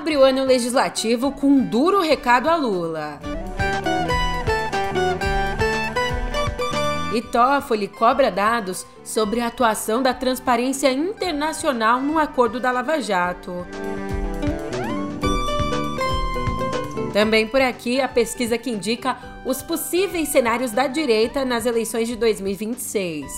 abre o ano legislativo com um duro recado a Lula. E Toffoli cobra dados sobre a atuação da Transparência Internacional no acordo da Lava Jato. Também por aqui a pesquisa que indica os possíveis cenários da direita nas eleições de 2026.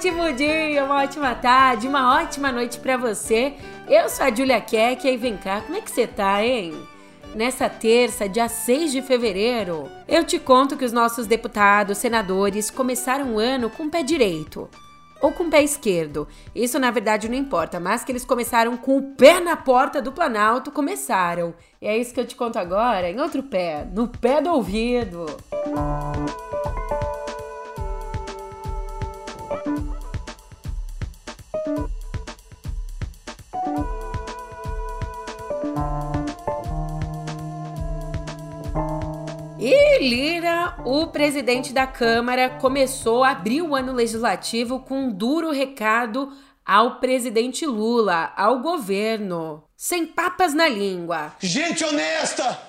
Ótimo dia, uma ótima tarde, uma ótima noite para você. Eu sou a Julia Keck e vem cá, como é que você tá, hein? Nessa terça, dia 6 de fevereiro, eu te conto que os nossos deputados, senadores começaram o ano com o pé direito ou com o pé esquerdo. Isso na verdade não importa, mas que eles começaram com o pé na porta do Planalto, começaram. E é isso que eu te conto agora, em outro pé, no pé do ouvido. Música E Lira, o presidente da Câmara, começou a abrir o ano legislativo com um duro recado ao presidente Lula, ao governo. Sem papas na língua. Gente honesta!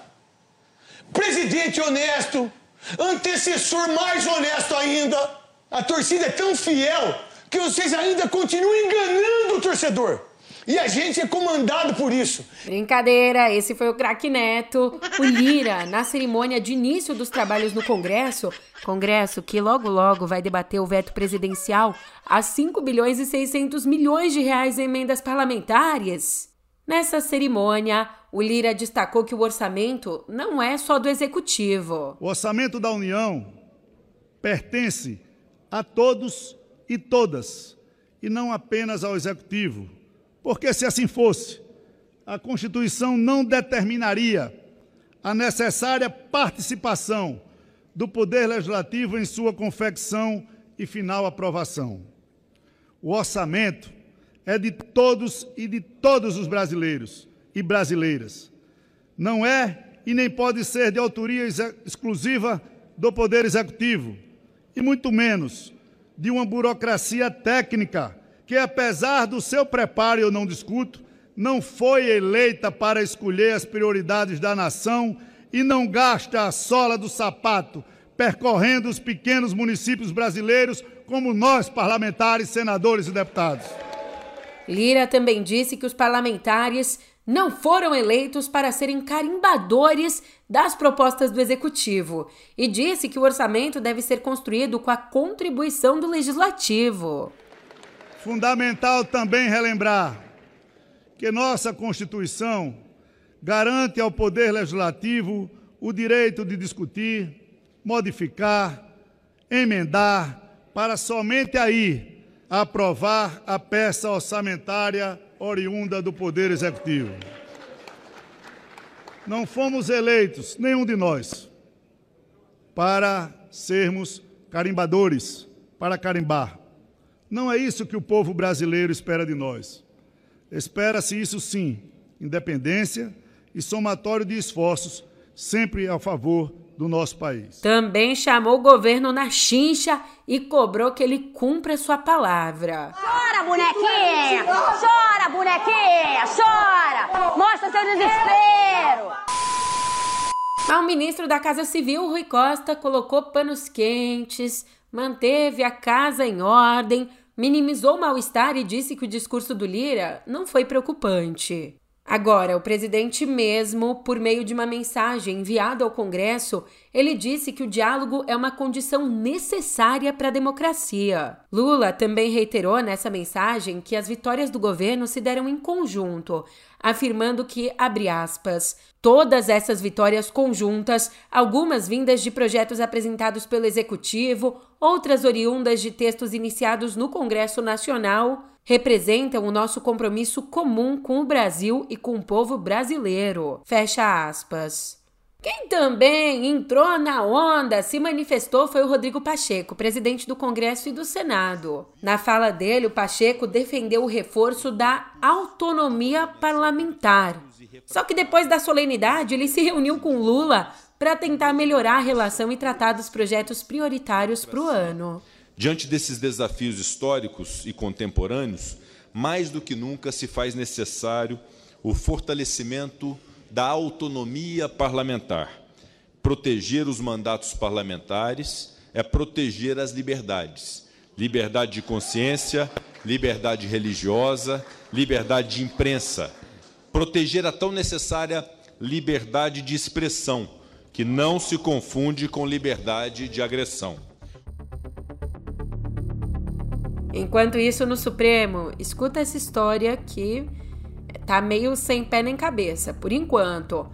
Presidente honesto! Antecessor mais honesto ainda! A torcida é tão fiel que vocês ainda continuam enganando o torcedor. E a gente é comandado por isso. Brincadeira, esse foi o craque Neto. O Lira, na cerimônia de início dos trabalhos no Congresso, Congresso que logo logo vai debater o veto presidencial a 5 bilhões e 600 milhões de reais em emendas parlamentares. Nessa cerimônia, o Lira destacou que o orçamento não é só do executivo. O orçamento da União pertence a todos e todas, e não apenas ao executivo porque se assim fosse, a Constituição não determinaria a necessária participação do Poder Legislativo em sua confecção e final aprovação. O orçamento é de todos e de todos os brasileiros e brasileiras. Não é e nem pode ser de autoria exclusiva do Poder Executivo, e muito menos de uma burocracia técnica que, apesar do seu preparo, eu não discuto, não foi eleita para escolher as prioridades da nação e não gasta a sola do sapato percorrendo os pequenos municípios brasileiros como nós, parlamentares, senadores e deputados. Lira também disse que os parlamentares não foram eleitos para serem carimbadores das propostas do executivo e disse que o orçamento deve ser construído com a contribuição do legislativo. Fundamental também relembrar que nossa Constituição garante ao Poder Legislativo o direito de discutir, modificar, emendar, para somente aí aprovar a peça orçamentária oriunda do Poder Executivo. Não fomos eleitos, nenhum de nós, para sermos carimbadores, para carimbar. Não é isso que o povo brasileiro espera de nós. Espera-se isso sim, independência e somatório de esforços, sempre a favor do nosso país. Também chamou o governo na chincha e cobrou que ele cumpra sua palavra. Chora, bonequinha! Chora, bonequinha! Chora! Mostra seu desespero! Mas o ministro da Casa Civil, Rui Costa, colocou panos quentes, manteve a casa em ordem, minimizou o mal-estar e disse que o discurso do Lira não foi preocupante. Agora, o presidente mesmo, por meio de uma mensagem enviada ao Congresso, ele disse que o diálogo é uma condição necessária para a democracia. Lula também reiterou nessa mensagem que as vitórias do governo se deram em conjunto, afirmando que, abre aspas, todas essas vitórias conjuntas, algumas vindas de projetos apresentados pelo executivo, outras oriundas de textos iniciados no Congresso Nacional, representam o nosso compromisso comum com o Brasil e com o povo brasileiro. Fecha aspas. Quem também entrou na onda, se manifestou, foi o Rodrigo Pacheco, presidente do Congresso e do Senado. Na fala dele, o Pacheco defendeu o reforço da autonomia parlamentar. Só que depois da solenidade, ele se reuniu com Lula para tentar melhorar a relação e tratar dos projetos prioritários para o ano. Diante desses desafios históricos e contemporâneos, mais do que nunca se faz necessário o fortalecimento da autonomia parlamentar. Proteger os mandatos parlamentares é proteger as liberdades. Liberdade de consciência, liberdade religiosa, liberdade de imprensa. Proteger a tão necessária liberdade de expressão, que não se confunde com liberdade de agressão. Enquanto isso, no Supremo, escuta essa história que tá meio sem pé nem cabeça, por enquanto.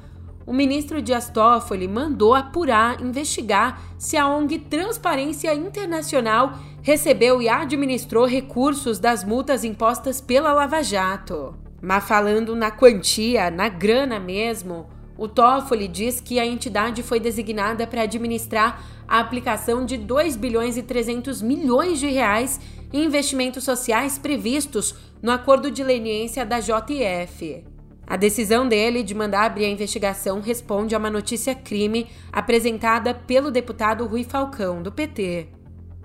O ministro Dias Toffoli mandou apurar, investigar se a ONG Transparência Internacional recebeu e administrou recursos das multas impostas pela Lava Jato. Mas falando na quantia, na grana mesmo, o Toffoli diz que a entidade foi designada para administrar a aplicação de 2 bilhões e 300 milhões de reais em investimentos sociais previstos no acordo de leniência da JF. A decisão dele de mandar abrir a investigação responde a uma notícia crime apresentada pelo deputado Rui Falcão, do PT.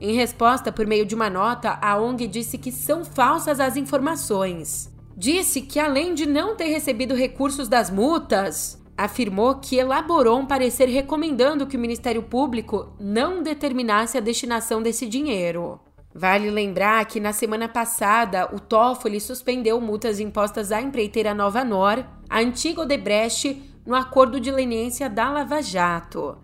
Em resposta, por meio de uma nota, a ONG disse que são falsas as informações. Disse que, além de não ter recebido recursos das multas, afirmou que elaborou um parecer recomendando que o Ministério Público não determinasse a destinação desse dinheiro. Vale lembrar que na semana passada o Toffoli suspendeu multas impostas à empreiteira Nova Nor, a antiga Odebrecht, no acordo de leniência da Lava Jato.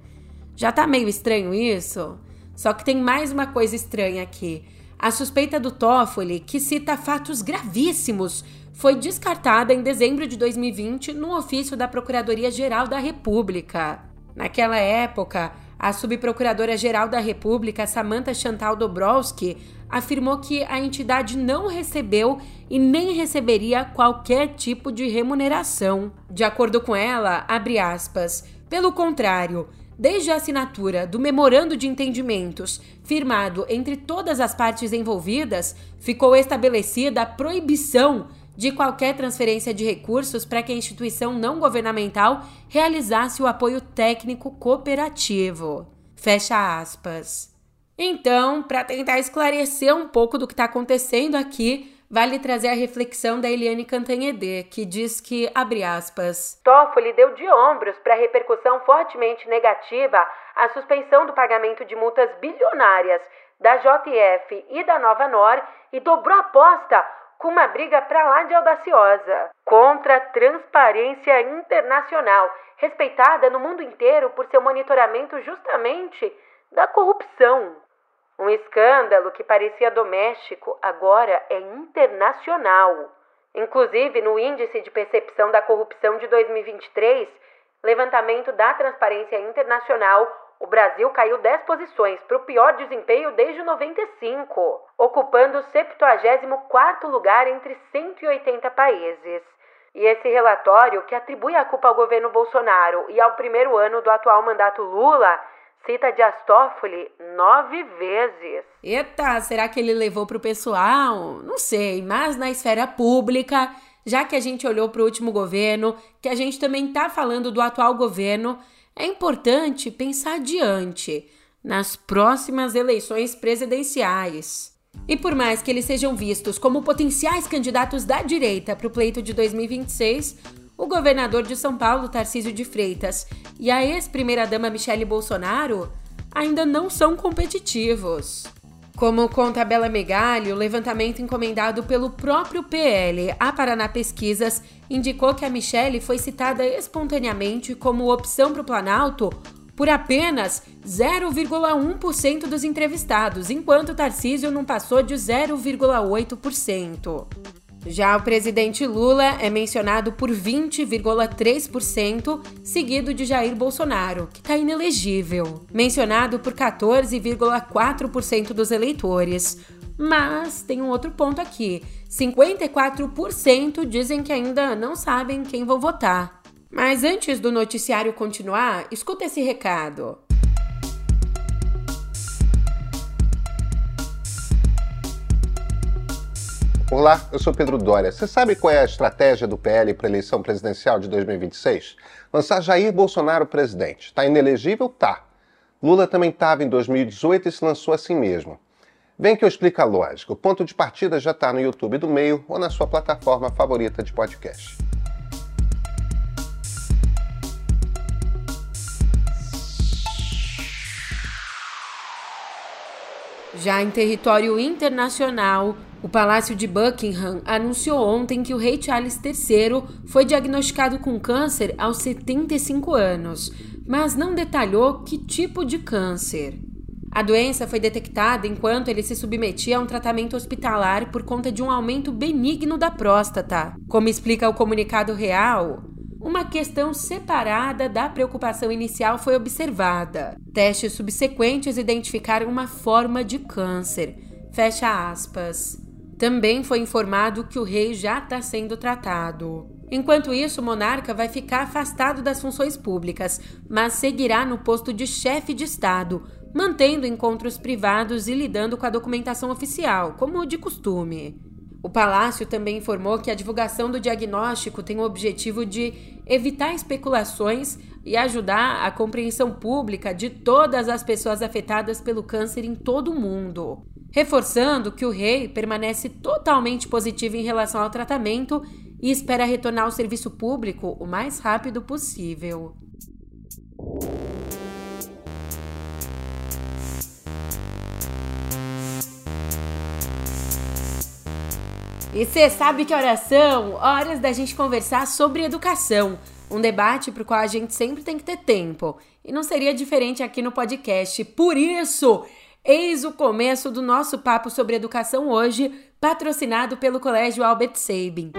Já tá meio estranho isso? Só que tem mais uma coisa estranha aqui. A suspeita do Toffoli, que cita fatos gravíssimos, foi descartada em dezembro de 2020 no ofício da Procuradoria-Geral da República. Naquela época, a subprocuradora-geral da República, Samantha Chantal Dobrowski, afirmou que a entidade não recebeu e nem receberia qualquer tipo de remuneração. De acordo com ela, abre aspas, pelo contrário, desde a assinatura do memorando de entendimentos firmado entre todas as partes envolvidas, ficou estabelecida a proibição de qualquer transferência de recursos para que a instituição não governamental realizasse o apoio técnico cooperativo. Fecha aspas. Então, para tentar esclarecer um pouco do que está acontecendo aqui, vale trazer a reflexão da Eliane Cantanhede, que diz que, abre aspas, Toffoli deu de ombros para a repercussão fortemente negativa à suspensão do pagamento de multas bilionárias da JF e da Nova Nor e dobrou a aposta com uma briga para lá de audaciosa contra a transparência internacional, respeitada no mundo inteiro por seu monitoramento justamente da corrupção. Um escândalo que parecia doméstico agora é internacional. Inclusive, no Índice de Percepção da Corrupção de 2023, levantamento da Transparência Internacional o Brasil caiu 10 posições para o pior desempenho desde 95, ocupando o 74º lugar entre 180 países. E esse relatório, que atribui a culpa ao governo Bolsonaro e ao primeiro ano do atual mandato Lula, cita Dias Toffoli nove vezes. Eita, será que ele levou para o pessoal? Não sei, mas na esfera pública, já que a gente olhou para o último governo, que a gente também está falando do atual governo, é importante pensar adiante, nas próximas eleições presidenciais. E por mais que eles sejam vistos como potenciais candidatos da direita para o pleito de 2026, o governador de São Paulo, Tarcísio de Freitas, e a ex-primeira-dama Michele Bolsonaro ainda não são competitivos. Como conta Bela Megali, o levantamento encomendado pelo próprio PL a Paraná Pesquisas indicou que a Michelle foi citada espontaneamente como opção para o Planalto por apenas 0,1% dos entrevistados, enquanto Tarcísio não passou de 0,8%. Já o presidente Lula é mencionado por 20,3%, seguido de Jair Bolsonaro, que está inelegível, mencionado por 14,4% dos eleitores. Mas tem um outro ponto aqui: 54% dizem que ainda não sabem quem vão votar. Mas antes do noticiário continuar, escuta esse recado. Olá, eu sou Pedro Dória. Você sabe qual é a estratégia do PL para a eleição presidencial de 2026? Lançar Jair Bolsonaro presidente. Está inelegível? Tá. Lula também estava em 2018 e se lançou assim mesmo. Vem que eu explico a lógica. O ponto de partida já está no YouTube do Meio ou na sua plataforma favorita de podcast. Já em território internacional, o Palácio de Buckingham anunciou ontem que o rei Charles III foi diagnosticado com câncer aos 75 anos, mas não detalhou que tipo de câncer. A doença foi detectada enquanto ele se submetia a um tratamento hospitalar por conta de um aumento benigno da próstata. Como explica o comunicado real, uma questão separada da preocupação inicial foi observada. Testes subsequentes identificaram uma forma de câncer. Fecha aspas. Também foi informado que o rei já está sendo tratado. Enquanto isso, o monarca vai ficar afastado das funções públicas, mas seguirá no posto de chefe de Estado, mantendo encontros privados e lidando com a documentação oficial, como de costume. O palácio também informou que a divulgação do diagnóstico tem o objetivo de evitar especulações e ajudar a compreensão pública de todas as pessoas afetadas pelo câncer em todo o mundo reforçando que o rei permanece totalmente positivo em relação ao tratamento e espera retornar ao serviço público o mais rápido possível. E você sabe que horas são? Horas da gente conversar sobre educação. Um debate para o qual a gente sempre tem que ter tempo. E não seria diferente aqui no podcast. Por isso, Eis o começo do nosso papo sobre educação hoje, patrocinado pelo Colégio Albert Sabin.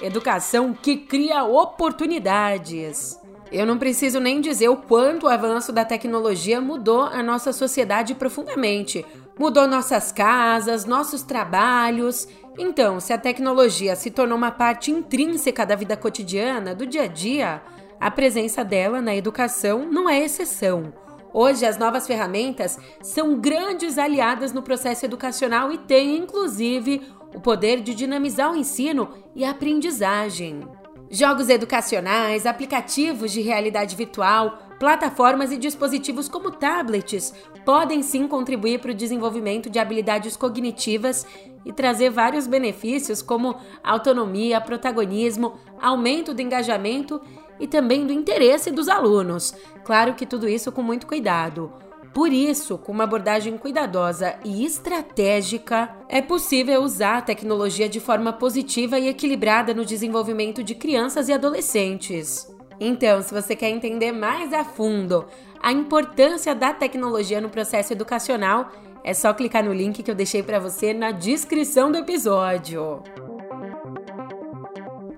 Educação que cria oportunidades. Eu não preciso nem dizer o quanto o avanço da tecnologia mudou a nossa sociedade profundamente. Mudou nossas casas, nossos trabalhos. Então, se a tecnologia se tornou uma parte intrínseca da vida cotidiana, do dia a dia, a presença dela na educação não é exceção. Hoje, as novas ferramentas são grandes aliadas no processo educacional e têm, inclusive, o poder de dinamizar o ensino e a aprendizagem. Jogos educacionais, aplicativos de realidade virtual, plataformas e dispositivos como tablets podem sim contribuir para o desenvolvimento de habilidades cognitivas e trazer vários benefícios como autonomia, protagonismo, aumento do engajamento e também do interesse dos alunos. Claro que tudo isso com muito cuidado. Por isso, com uma abordagem cuidadosa e estratégica, é possível usar a tecnologia de forma positiva e equilibrada no desenvolvimento de crianças e adolescentes. Então, se você quer entender mais a fundo a importância da tecnologia no processo educacional, é só clicar no link que eu deixei para você na descrição do episódio.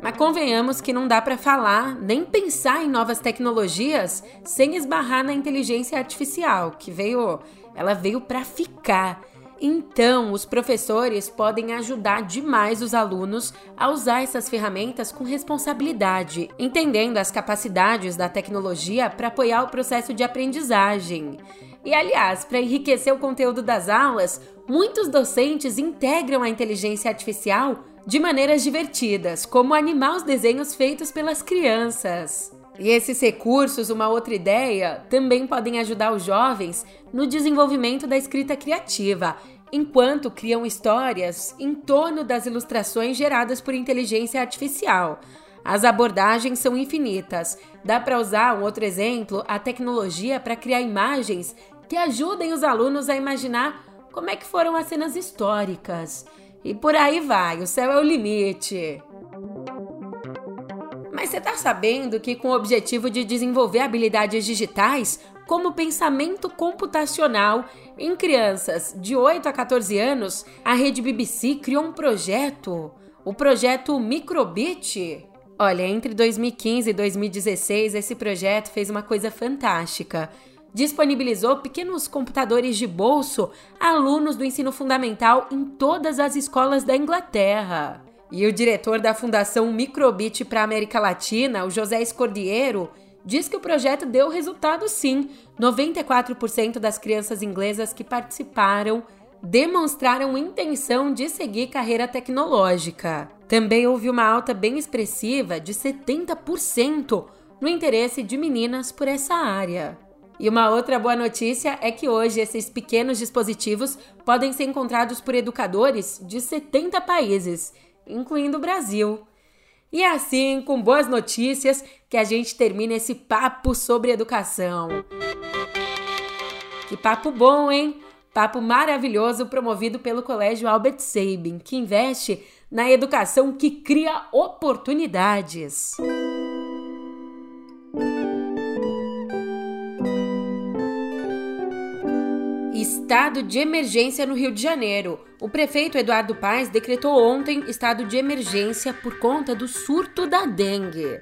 Mas convenhamos que não dá para falar nem pensar em novas tecnologias sem esbarrar na inteligência artificial, que veio, ela veio para ficar. Então, os professores podem ajudar demais os alunos a usar essas ferramentas com responsabilidade, entendendo as capacidades da tecnologia para apoiar o processo de aprendizagem. E aliás, para enriquecer o conteúdo das aulas, muitos docentes integram a inteligência artificial de maneiras divertidas, como animar os desenhos feitos pelas crianças. E esses recursos, uma outra ideia, também podem ajudar os jovens no desenvolvimento da escrita criativa, enquanto criam histórias em torno das ilustrações geradas por inteligência artificial. As abordagens são infinitas. Dá para usar um outro exemplo, a tecnologia para criar imagens que ajudem os alunos a imaginar como é que foram as cenas históricas. E por aí vai, o céu é o limite. Mas você está sabendo que, com o objetivo de desenvolver habilidades digitais, como pensamento computacional, em crianças de 8 a 14 anos, a rede BBC criou um projeto, o projeto Microbit. Olha, entre 2015 e 2016, esse projeto fez uma coisa fantástica disponibilizou pequenos computadores de bolso a alunos do ensino fundamental em todas as escolas da Inglaterra. E o diretor da Fundação Microbit para a América Latina, o José Escordiero, diz que o projeto deu resultado sim. 94% das crianças inglesas que participaram demonstraram intenção de seguir carreira tecnológica. Também houve uma alta bem expressiva de 70% no interesse de meninas por essa área. E uma outra boa notícia é que hoje esses pequenos dispositivos podem ser encontrados por educadores de 70 países, incluindo o Brasil. E é assim, com boas notícias, que a gente termina esse papo sobre educação. Que papo bom, hein? Papo maravilhoso promovido pelo Colégio Albert Sabin, que investe na educação que cria oportunidades. Estado de emergência no Rio de Janeiro. O prefeito Eduardo Paes decretou ontem estado de emergência por conta do surto da dengue.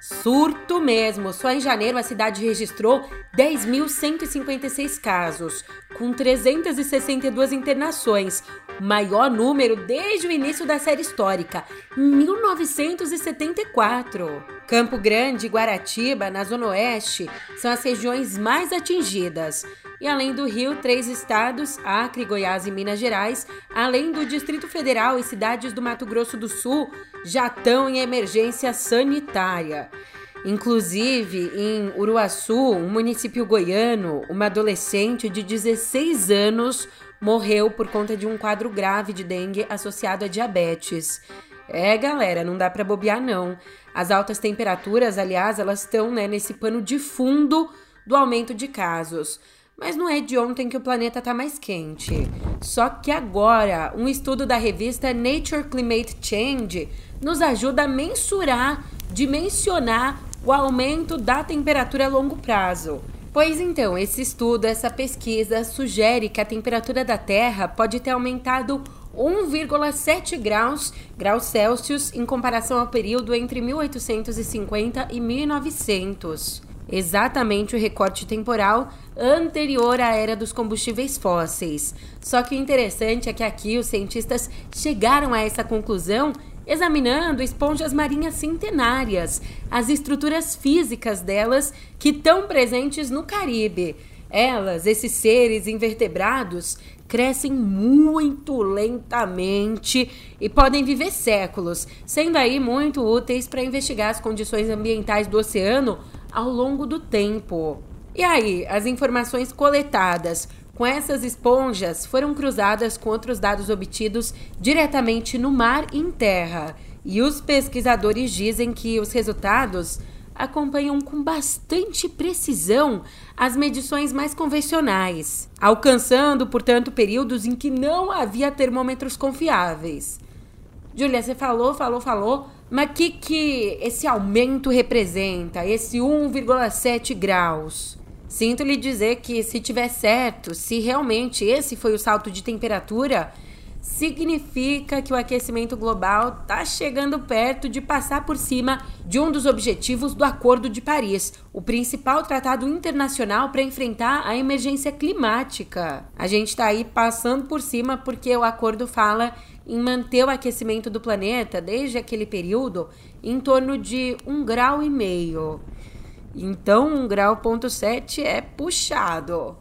Surto mesmo! Só em janeiro a cidade registrou 10.156 casos, com 362 internações, maior número desde o início da série histórica, 1974. Campo Grande e Guaratiba, na Zona Oeste, são as regiões mais atingidas. E além do Rio, três estados, Acre, Goiás e Minas Gerais, além do Distrito Federal e cidades do Mato Grosso do Sul, já estão em emergência sanitária. Inclusive, em Uruaçu, um município goiano, uma adolescente de 16 anos morreu por conta de um quadro grave de dengue associado a diabetes. É, galera, não dá para bobear não. As altas temperaturas, aliás, elas estão né, nesse pano de fundo do aumento de casos. Mas não é de ontem que o planeta está mais quente. Só que agora, um estudo da revista Nature Climate Change nos ajuda a mensurar, dimensionar o aumento da temperatura a longo prazo. Pois então, esse estudo, essa pesquisa sugere que a temperatura da Terra pode ter aumentado 1,7 graus, graus Celsius em comparação ao período entre 1850 e 1900. Exatamente o recorte temporal anterior à era dos combustíveis fósseis. Só que o interessante é que aqui os cientistas chegaram a essa conclusão examinando esponjas marinhas centenárias, as estruturas físicas delas que estão presentes no Caribe. Elas, esses seres invertebrados, crescem muito lentamente e podem viver séculos, sendo aí muito úteis para investigar as condições ambientais do oceano ao longo do tempo. E aí, as informações coletadas com essas esponjas foram cruzadas com outros dados obtidos diretamente no mar e em terra. E os pesquisadores dizem que os resultados acompanham com bastante precisão as medições mais convencionais, alcançando, portanto, períodos em que não havia termômetros confiáveis. Júlia, você falou, falou, falou, mas o que, que esse aumento representa, esse 1,7 graus? Sinto lhe dizer que, se tiver certo, se realmente esse foi o salto de temperatura, significa que o aquecimento global está chegando perto de passar por cima de um dos objetivos do Acordo de Paris, o principal tratado internacional para enfrentar a emergência climática. A gente está aí passando por cima porque o acordo fala em manter o aquecimento do planeta desde aquele período em torno de um grau e meio. Então, um grau ponto sete é puxado.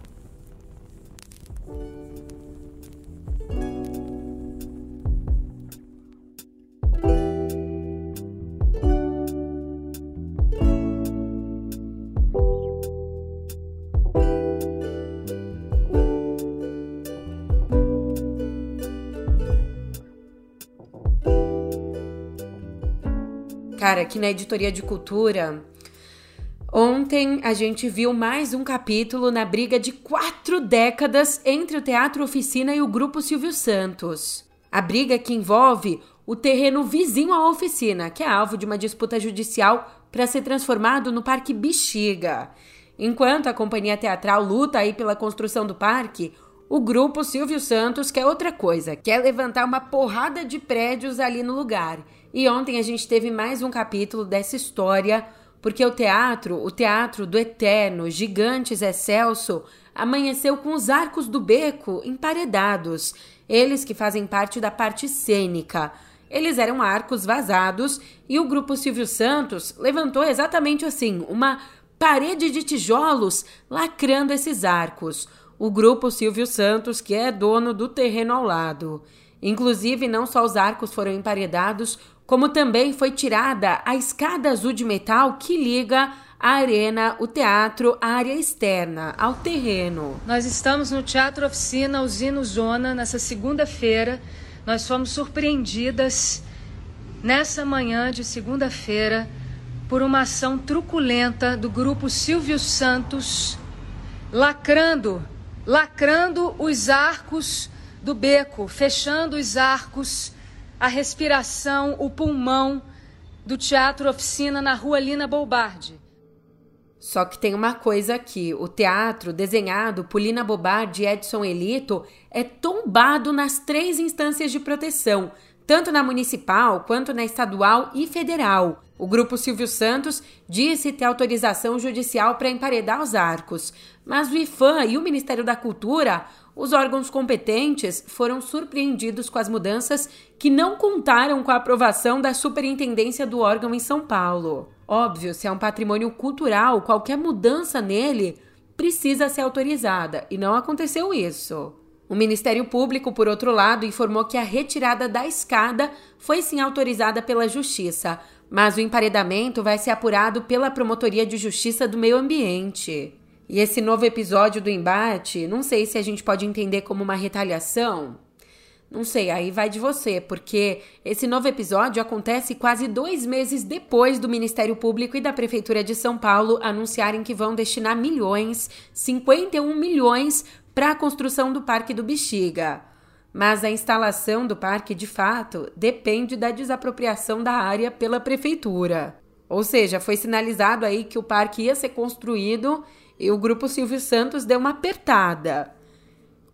Cara, aqui na editoria de cultura, ontem a gente viu mais um capítulo na briga de quatro décadas entre o Teatro Oficina e o Grupo Silvio Santos. A briga que envolve o terreno vizinho à oficina, que é alvo de uma disputa judicial para ser transformado no Parque Bexiga. Enquanto a companhia teatral luta aí pela construção do parque, o grupo Silvio Santos quer outra coisa, quer levantar uma porrada de prédios ali no lugar e ontem a gente teve mais um capítulo dessa história, porque o teatro, o teatro do eterno Gigantes Excelso, amanheceu com os arcos do beco emparedados, eles que fazem parte da parte cênica. Eles eram arcos vazados e o grupo Silvio Santos levantou exatamente assim, uma parede de tijolos lacrando esses arcos. O grupo Silvio Santos, que é dono do terreno ao lado. Inclusive, não só os arcos foram emparedados, como também foi tirada a escada azul de metal que liga a arena, o teatro, a área externa, ao terreno. Nós estamos no Teatro Oficina Usino Zona nessa segunda-feira. Nós fomos surpreendidas nessa manhã de segunda-feira por uma ação truculenta do grupo Silvio Santos, lacrando, lacrando os arcos do beco, fechando os arcos, a respiração, o pulmão do Teatro Oficina na rua Lina Bobardi. Só que tem uma coisa aqui: o teatro desenhado por Lina Bobardi e Edson Elito é tombado nas três instâncias de proteção, tanto na municipal quanto na estadual e federal. O grupo Silvio Santos disse ter autorização judicial para emparedar os arcos, mas o IFAM e o Ministério da Cultura os órgãos competentes foram surpreendidos com as mudanças que não contaram com a aprovação da superintendência do órgão em São Paulo. Óbvio, se é um patrimônio cultural, qualquer mudança nele precisa ser autorizada, e não aconteceu isso. O Ministério Público, por outro lado, informou que a retirada da escada foi sim autorizada pela Justiça, mas o emparedamento vai ser apurado pela Promotoria de Justiça do Meio Ambiente. E esse novo episódio do embate, não sei se a gente pode entender como uma retaliação. Não sei, aí vai de você, porque esse novo episódio acontece quase dois meses depois do Ministério Público e da Prefeitura de São Paulo anunciarem que vão destinar milhões, 51 milhões, para a construção do Parque do Bexiga. Mas a instalação do parque, de fato, depende da desapropriação da área pela Prefeitura. Ou seja, foi sinalizado aí que o parque ia ser construído e o grupo Silvio Santos deu uma apertada.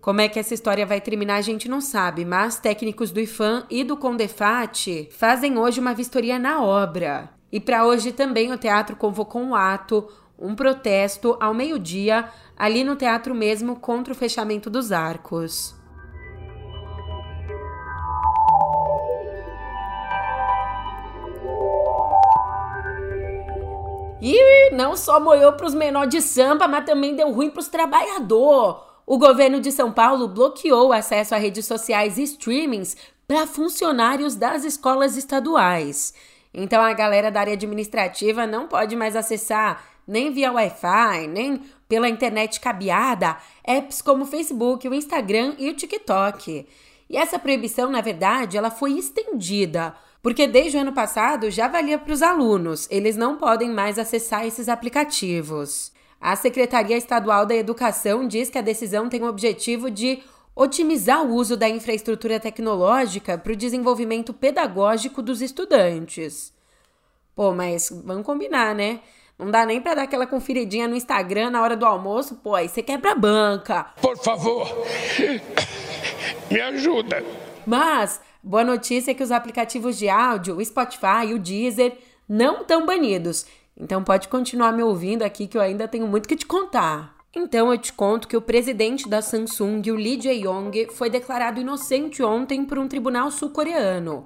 Como é que essa história vai terminar, a gente não sabe, mas técnicos do IFAM e do Condefat fazem hoje uma vistoria na obra. E para hoje também o teatro convocou um ato, um protesto ao meio-dia, ali no teatro mesmo, contra o fechamento dos arcos. E não só moiou para os menores de samba, mas também deu ruim para os trabalhadores. O governo de São Paulo bloqueou o acesso a redes sociais e streamings para funcionários das escolas estaduais. Então a galera da área administrativa não pode mais acessar nem via Wi-Fi, nem pela internet cabeada, apps como o Facebook, o Instagram e o TikTok. E essa proibição, na verdade, ela foi estendida porque desde o ano passado já valia para os alunos, eles não podem mais acessar esses aplicativos. A Secretaria Estadual da Educação diz que a decisão tem o objetivo de otimizar o uso da infraestrutura tecnológica para o desenvolvimento pedagógico dos estudantes. Pô, mas vamos combinar, né? Não dá nem para dar aquela conferidinha no Instagram na hora do almoço, pô, aí você quebra a banca. Por favor, me ajuda. Mas Boa notícia é que os aplicativos de áudio, o Spotify e o Deezer, não estão banidos. Então pode continuar me ouvindo aqui que eu ainda tenho muito que te contar. Então eu te conto que o presidente da Samsung, o Lee Jae-yong, foi declarado inocente ontem por um tribunal sul-coreano.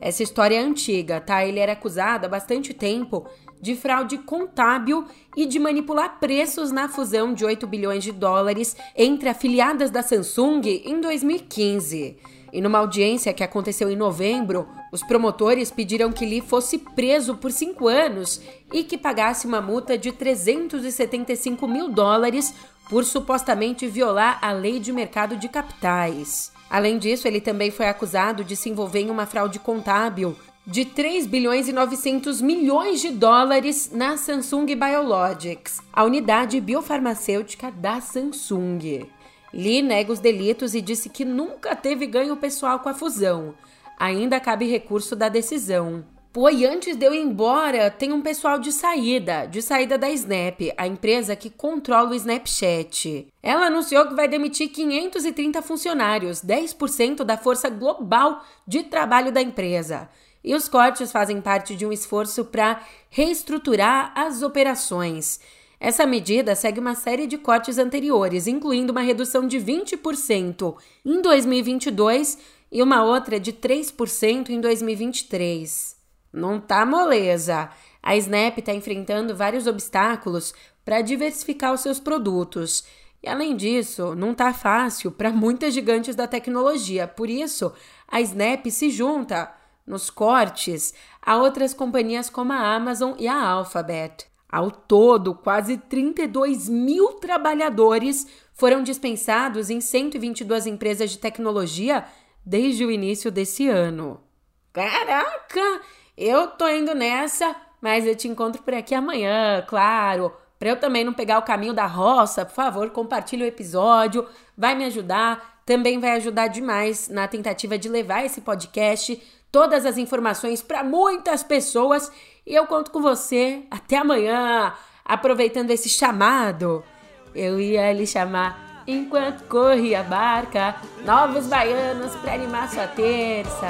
Essa história é antiga, tá? Ele era acusado há bastante tempo de fraude contábil e de manipular preços na fusão de 8 bilhões de dólares entre afiliadas da Samsung em 2015. E numa audiência que aconteceu em novembro, os promotores pediram que Lee fosse preso por cinco anos e que pagasse uma multa de 375 mil dólares por supostamente violar a lei de mercado de capitais. Além disso, ele também foi acusado de se envolver em uma fraude contábil de 3 bilhões e 900 milhões de dólares na Samsung Biologics, a unidade biofarmacêutica da Samsung. Lee nega os delitos e disse que nunca teve ganho pessoal com a fusão. Ainda cabe recurso da decisão. E antes de eu ir embora, tem um pessoal de saída, de saída da Snap, a empresa que controla o Snapchat. Ela anunciou que vai demitir 530 funcionários, 10% da força global de trabalho da empresa. E os cortes fazem parte de um esforço para reestruturar as operações. Essa medida segue uma série de cortes anteriores, incluindo uma redução de 20% em 2022 e uma outra de 3% em 2023. Não tá moleza. A Snap está enfrentando vários obstáculos para diversificar os seus produtos. E além disso, não tá fácil para muitas gigantes da tecnologia. Por isso, a Snap se junta nos cortes a outras companhias como a Amazon e a Alphabet. Ao todo, quase 32 mil trabalhadores foram dispensados em 122 empresas de tecnologia desde o início desse ano. Caraca! Eu tô indo nessa, mas eu te encontro por aqui amanhã, claro. Para eu também não pegar o caminho da roça, por favor, compartilhe o episódio, vai me ajudar, também vai ajudar demais na tentativa de levar esse podcast, todas as informações para muitas pessoas. E eu conto com você até amanhã, aproveitando esse chamado. Eu ia lhe chamar enquanto corria a barca, novos baianos para animar sua terça.